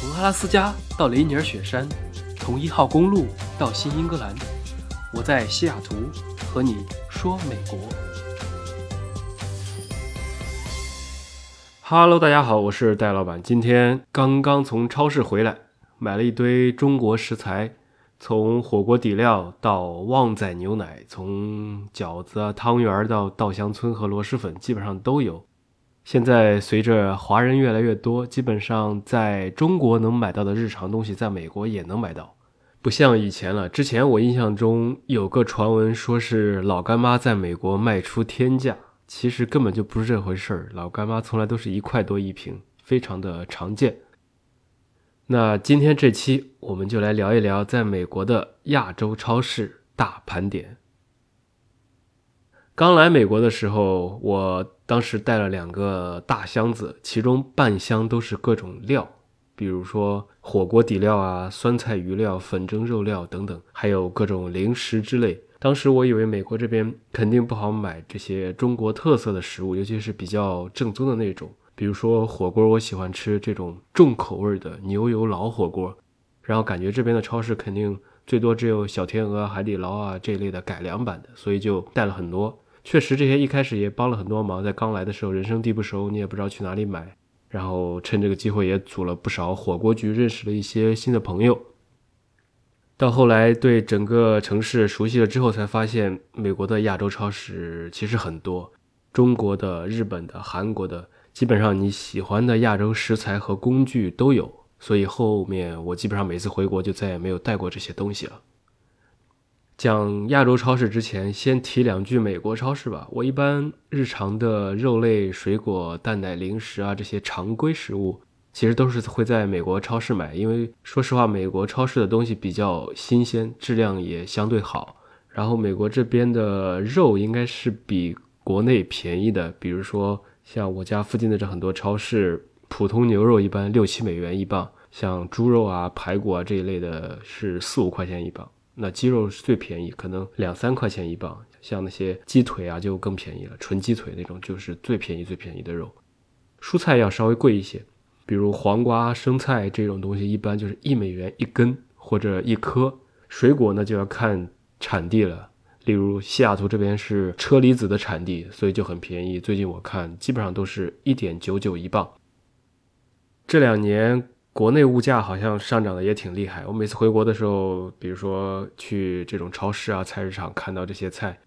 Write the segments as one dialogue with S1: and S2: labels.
S1: 从阿拉斯加到雷尼尔雪山，从一号公路到新英格兰，我在西雅图和你说美国。Hello，大家好，我是戴老板。今天刚刚从超市回来，买了一堆中国食材，从火锅底料到旺仔牛奶，从饺子啊、汤圆到稻香村和螺蛳粉，基本上都有。现在随着华人越来越多，基本上在中国能买到的日常东西，在美国也能买到，不像以前了。之前我印象中有个传闻，说是老干妈在美国卖出天价，其实根本就不是这回事儿。老干妈从来都是一块多一瓶，非常的常见。那今天这期我们就来聊一聊在美国的亚洲超市大盘点。刚来美国的时候，我当时带了两个大箱子，其中半箱都是各种料，比如说火锅底料啊、酸菜鱼料、粉蒸肉料等等，还有各种零食之类。当时我以为美国这边肯定不好买这些中国特色的食物，尤其是比较正宗的那种，比如说火锅，我喜欢吃这种重口味的牛油老火锅，然后感觉这边的超市肯定最多只有小天鹅、海底捞啊这一类的改良版的，所以就带了很多。确实，这些一开始也帮了很多忙。在刚来的时候，人生地不熟，你也不知道去哪里买。然后趁这个机会也组了不少火锅局，认识了一些新的朋友。到后来对整个城市熟悉了之后，才发现美国的亚洲超市其实很多，中国的、日本的、韩国的，基本上你喜欢的亚洲食材和工具都有。所以后面我基本上每次回国就再也没有带过这些东西了。讲亚洲超市之前，先提两句美国超市吧。我一般日常的肉类、水果、蛋奶、零食啊这些常规食物，其实都是会在美国超市买，因为说实话，美国超市的东西比较新鲜，质量也相对好。然后美国这边的肉应该是比国内便宜的，比如说像我家附近的这很多超市，普通牛肉一般六七美元一磅，像猪肉啊、排骨啊这一类的是四五块钱一磅。那鸡肉是最便宜，可能两三块钱一磅，像那些鸡腿啊就更便宜了，纯鸡腿那种就是最便宜最便宜的肉。蔬菜要稍微贵一些，比如黄瓜、生菜这种东西，一般就是一美元一根或者一颗。水果呢就要看产地了，例如西雅图这边是车厘子的产地，所以就很便宜。最近我看基本上都是一点九九一磅。这两年。国内物价好像上涨的也挺厉害。我每次回国的时候，比如说去这种超市啊、菜市场看到这些菜，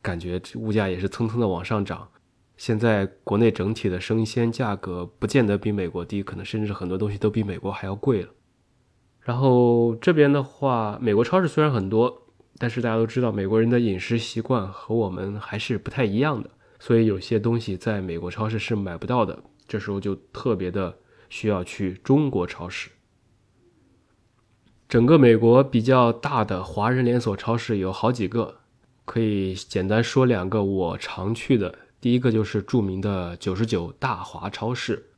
S1: 感觉物价也是蹭蹭的往上涨。现在国内整体的生鲜价格不见得比美国低，可能甚至很多东西都比美国还要贵了。然后这边的话，美国超市虽然很多，但是大家都知道美国人的饮食习惯和我们还是不太一样的，所以有些东西在美国超市是买不到的。这时候就特别的。需要去中国超市。整个美国比较大的华人连锁超市有好几个，可以简单说两个我常去的。第一个就是著名的九十九大华超市，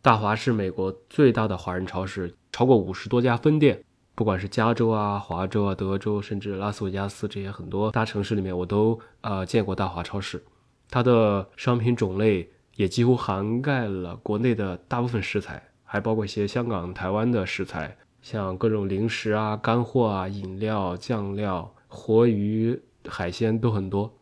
S1: 大华是美国最大的华人超市，超过五十多家分店。不管是加州啊、华州啊、德州，甚至拉斯维加斯这些很多大城市里面，我都呃见过大华超市。它的商品种类。也几乎涵盖了国内的大部分食材，还包括一些香港、台湾的食材，像各种零食啊、干货啊、饮料、酱料、活鱼、海鲜都很多。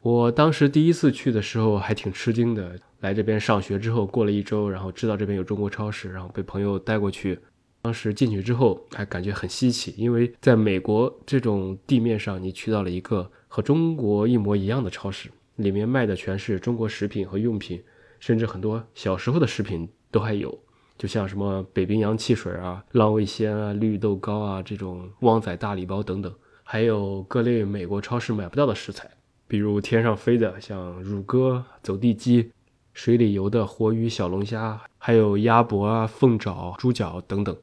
S1: 我当时第一次去的时候还挺吃惊的，来这边上学之后过了一周，然后知道这边有中国超市，然后被朋友带过去。当时进去之后还感觉很稀奇，因为在美国这种地面上，你去到了一个和中国一模一样的超市，里面卖的全是中国食品和用品。甚至很多小时候的食品都还有，就像什么北冰洋汽水啊、浪味仙啊、绿豆糕啊这种旺仔大礼包等等，还有各类美国超市买不到的食材，比如天上飞的像乳鸽、走地鸡，水里游的活鱼、小龙虾，还有鸭脖啊、凤爪、猪脚等等。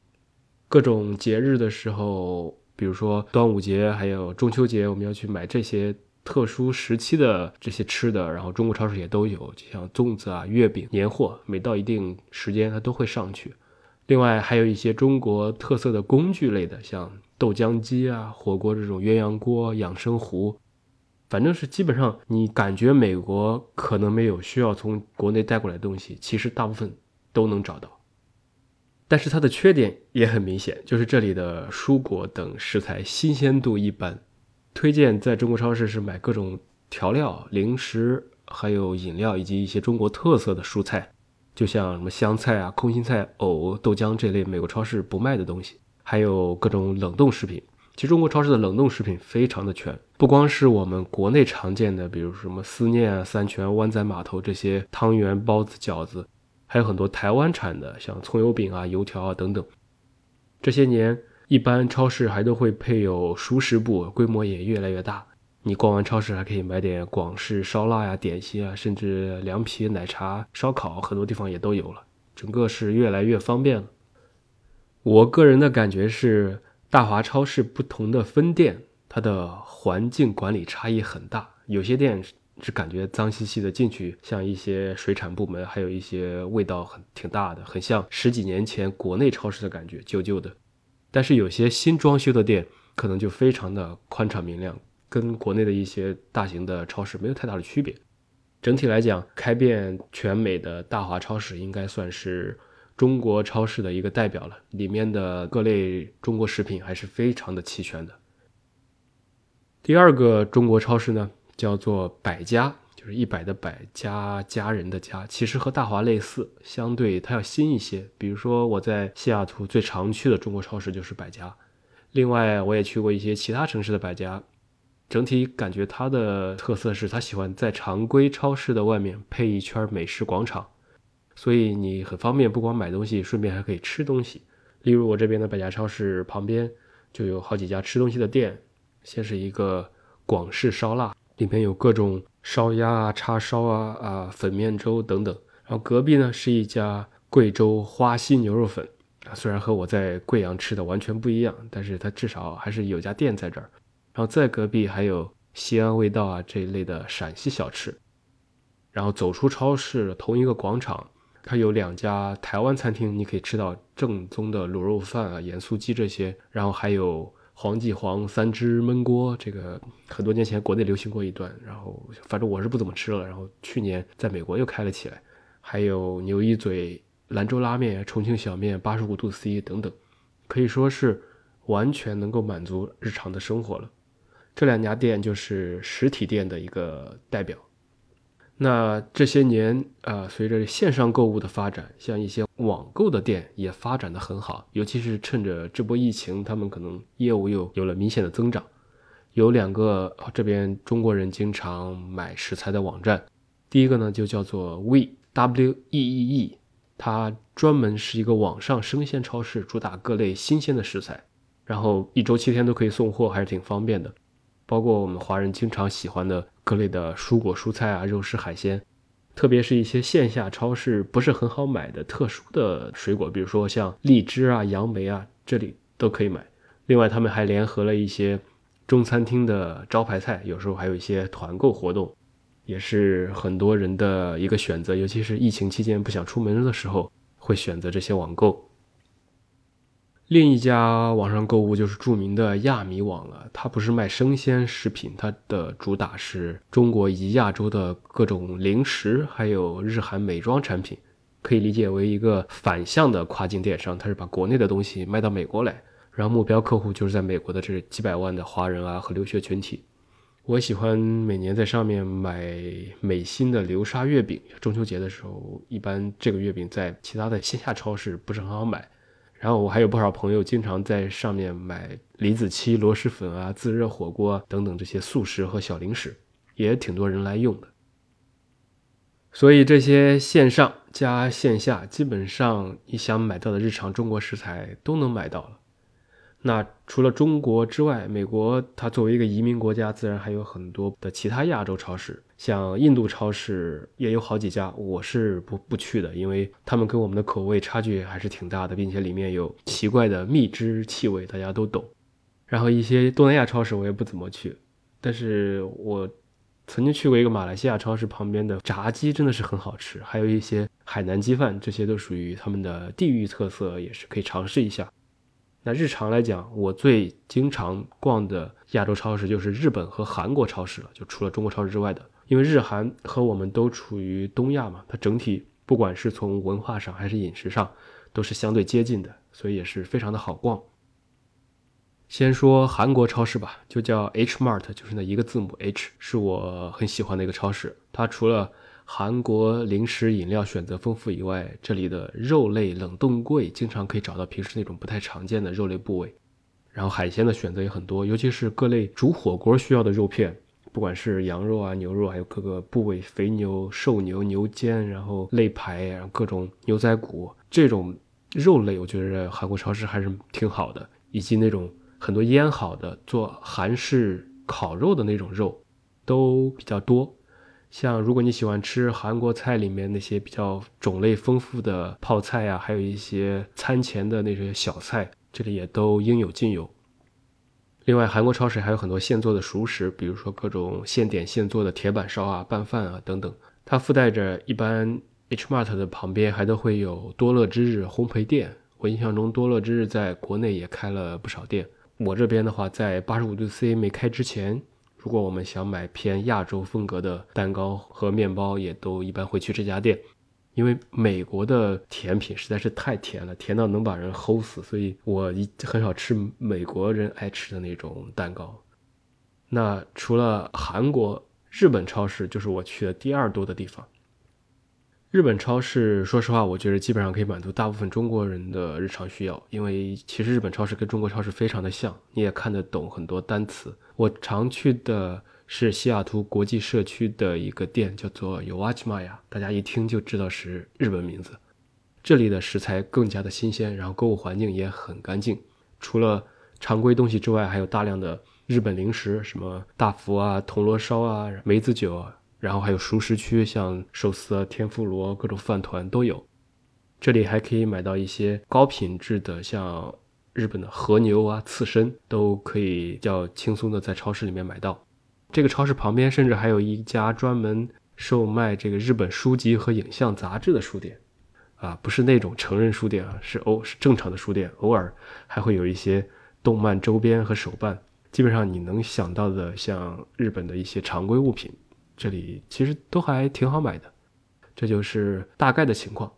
S1: 各种节日的时候，比如说端午节，还有中秋节，我们要去买这些。特殊时期的这些吃的，然后中国超市也都有，就像粽子啊、月饼、年货，每到一定时间它都会上去。另外还有一些中国特色的工具类的，像豆浆机啊、火锅这种鸳鸯锅、养生壶，反正是基本上你感觉美国可能没有需要从国内带过来的东西，其实大部分都能找到。但是它的缺点也很明显，就是这里的蔬果等食材新鲜度一般。推荐在中国超市是买各种调料、零食，还有饮料，以及一些中国特色的蔬菜，就像什么香菜啊、空心菜、藕、豆浆这类美国超市不卖的东西，还有各种冷冻食品。其实中国超市的冷冻食品非常的全，不光是我们国内常见的，比如什么思念啊、三全、湾仔码头这些汤圆、包子、饺子，还有很多台湾产的，像葱油饼啊、油条啊等等。这些年，一般超市还都会配有熟食部，规模也越来越大。你逛完超市还可以买点广式烧腊呀、点心啊，甚至凉皮、奶茶、烧烤，很多地方也都有了。整个是越来越方便了。我个人的感觉是。大华超市不同的分店，它的环境管理差异很大。有些店是感觉脏兮兮的，进去像一些水产部门，还有一些味道很挺大的，很像十几年前国内超市的感觉，旧旧的。但是有些新装修的店，可能就非常的宽敞明亮，跟国内的一些大型的超市没有太大的区别。整体来讲，开遍全美的大华超市应该算是。中国超市的一个代表了，里面的各类中国食品还是非常的齐全的。第二个中国超市呢，叫做百家，就是一百的百家家人的家，其实和大华类似，相对它要新一些。比如说我在西雅图最常去的中国超市就是百家，另外我也去过一些其他城市的百家，整体感觉它的特色是它喜欢在常规超市的外面配一圈美食广场。所以你很方便，不光买东西，顺便还可以吃东西。例如我这边的百家超市旁边就有好几家吃东西的店。先是一个广式烧腊，里面有各种烧鸭啊、叉烧啊、啊粉面粥等等。然后隔壁呢是一家贵州花溪牛肉粉啊，虽然和我在贵阳吃的完全不一样，但是它至少还是有家店在这儿。然后在隔壁还有西安味道啊这一类的陕西小吃。然后走出超市，同一个广场。它有两家台湾餐厅，你可以吃到正宗的卤肉饭啊、盐酥鸡这些，然后还有黄记煌三汁焖锅，这个很多年前国内流行过一段，然后反正我是不怎么吃了，然后去年在美国又开了起来，还有牛一嘴兰州拉面、重庆小面、八十五度 C 等等，可以说是完全能够满足日常的生活了。这两家店就是实体店的一个代表。那这些年，呃，随着线上购物的发展，像一些网购的店也发展的很好，尤其是趁着这波疫情，他们可能业务又有了明显的增长。有两个这边中国人经常买食材的网站，第一个呢就叫做 We W E E E，它专门是一个网上生鲜超市，主打各类新鲜的食材，然后一周七天都可以送货，还是挺方便的。包括我们华人经常喜欢的各类的蔬果、蔬菜啊、肉食、海鲜，特别是一些线下超市不是很好买的特殊的水果，比如说像荔枝啊、杨梅啊，这里都可以买。另外，他们还联合了一些中餐厅的招牌菜，有时候还有一些团购活动，也是很多人的一个选择，尤其是疫情期间不想出门的时候，会选择这些网购。另一家网上购物就是著名的亚米网了，它不是卖生鲜食品，它的主打是中国以及亚洲的各种零食，还有日韩美妆产品，可以理解为一个反向的跨境电商，它是把国内的东西卖到美国来，然后目标客户就是在美国的这几百万的华人啊和留学群体。我喜欢每年在上面买美心的流沙月饼，中秋节的时候，一般这个月饼在其他的线下超市不是很好买。然后我还有不少朋友经常在上面买李子柒、螺蛳粉啊、自热火锅等等这些速食和小零食，也挺多人来用的。所以这些线上加线下，基本上你想买到的日常中国食材都能买到了。那除了中国之外，美国它作为一个移民国家，自然还有很多的其他亚洲超市，像印度超市也有好几家，我是不不去的，因为他们跟我们的口味差距还是挺大的，并且里面有奇怪的蜜汁气味，大家都懂。然后一些东南亚超市我也不怎么去，但是我曾经去过一个马来西亚超市旁边的炸鸡，真的是很好吃，还有一些海南鸡饭，这些都属于他们的地域特色，也是可以尝试一下。那日常来讲，我最经常逛的亚洲超市就是日本和韩国超市了，就除了中国超市之外的。因为日韩和我们都处于东亚嘛，它整体不管是从文化上还是饮食上，都是相对接近的，所以也是非常的好逛。先说韩国超市吧，就叫 H Mart，就是那一个字母 H，是我很喜欢的一个超市。它除了韩国零食饮料选择丰富以外，这里的肉类冷冻柜经常可以找到平时那种不太常见的肉类部位。然后海鲜的选择也很多，尤其是各类煮火锅需要的肉片，不管是羊肉啊、牛肉，还有各个部位，肥牛、瘦牛、牛肩，然后肋排，然后各种牛仔骨这种肉类，我觉得韩国超市还是挺好的，以及那种很多腌好的做韩式烤肉的那种肉都比较多。像如果你喜欢吃韩国菜里面那些比较种类丰富的泡菜呀，还有一些餐前的那些小菜。这里也都应有尽有。另外，韩国超市还有很多现做的熟食，比如说各种现点现做的铁板烧啊、拌饭啊等等。它附带着一般 H Mart 的旁边还都会有多乐之日烘焙店。我印象中，多乐之日在国内也开了不少店。我这边的话，在八十五度 C 没开之前，如果我们想买偏亚洲风格的蛋糕和面包，也都一般会去这家店。因为美国的甜品实在是太甜了，甜到能把人齁死，所以我一很少吃美国人爱吃的那种蛋糕。那除了韩国，日本超市就是我去的第二多的地方。日本超市，说实话，我觉得基本上可以满足大部分中国人的日常需要，因为其实日本超市跟中国超市非常的像，你也看得懂很多单词。我常去的。是西雅图国际社区的一个店，叫做 Uwachimaya，大家一听就知道是日本名字。这里的食材更加的新鲜，然后购物环境也很干净。除了常规东西之外，还有大量的日本零食，什么大福啊、铜锣烧啊、梅子酒啊，然后还有熟食区，像寿司啊、天妇罗、各种饭团都有。这里还可以买到一些高品质的，像日本的和牛啊、刺身，都可以较轻松的在超市里面买到。这个超市旁边甚至还有一家专门售卖这个日本书籍和影像杂志的书店，啊，不是那种成人书店啊，是偶是正常的书店，偶尔还会有一些动漫周边和手办。基本上你能想到的，像日本的一些常规物品，这里其实都还挺好买的。这就是大概的情况，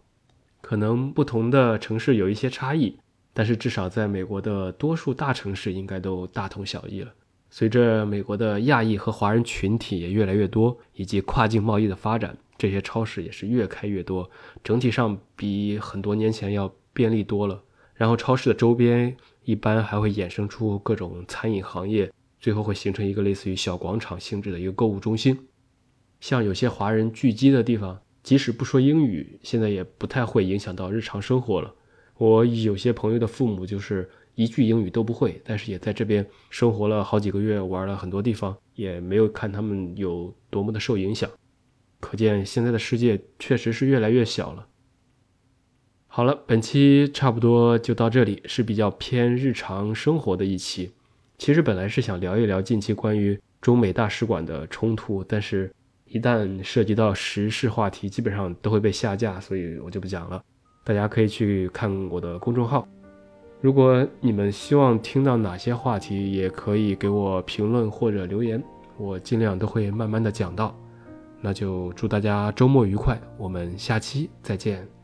S1: 可能不同的城市有一些差异，但是至少在美国的多数大城市应该都大同小异了。随着美国的亚裔和华人群体也越来越多，以及跨境贸易的发展，这些超市也是越开越多，整体上比很多年前要便利多了。然后超市的周边一般还会衍生出各种餐饮行业，最后会形成一个类似于小广场性质的一个购物中心。像有些华人聚集的地方，即使不说英语，现在也不太会影响到日常生活了。我有些朋友的父母就是。一句英语都不会，但是也在这边生活了好几个月，玩了很多地方，也没有看他们有多么的受影响。可见现在的世界确实是越来越小了。好了，本期差不多就到这里，是比较偏日常生活的一期。其实本来是想聊一聊近期关于中美大使馆的冲突，但是一旦涉及到时事话题，基本上都会被下架，所以我就不讲了。大家可以去看我的公众号。如果你们希望听到哪些话题，也可以给我评论或者留言，我尽量都会慢慢的讲到。那就祝大家周末愉快，我们下期再见。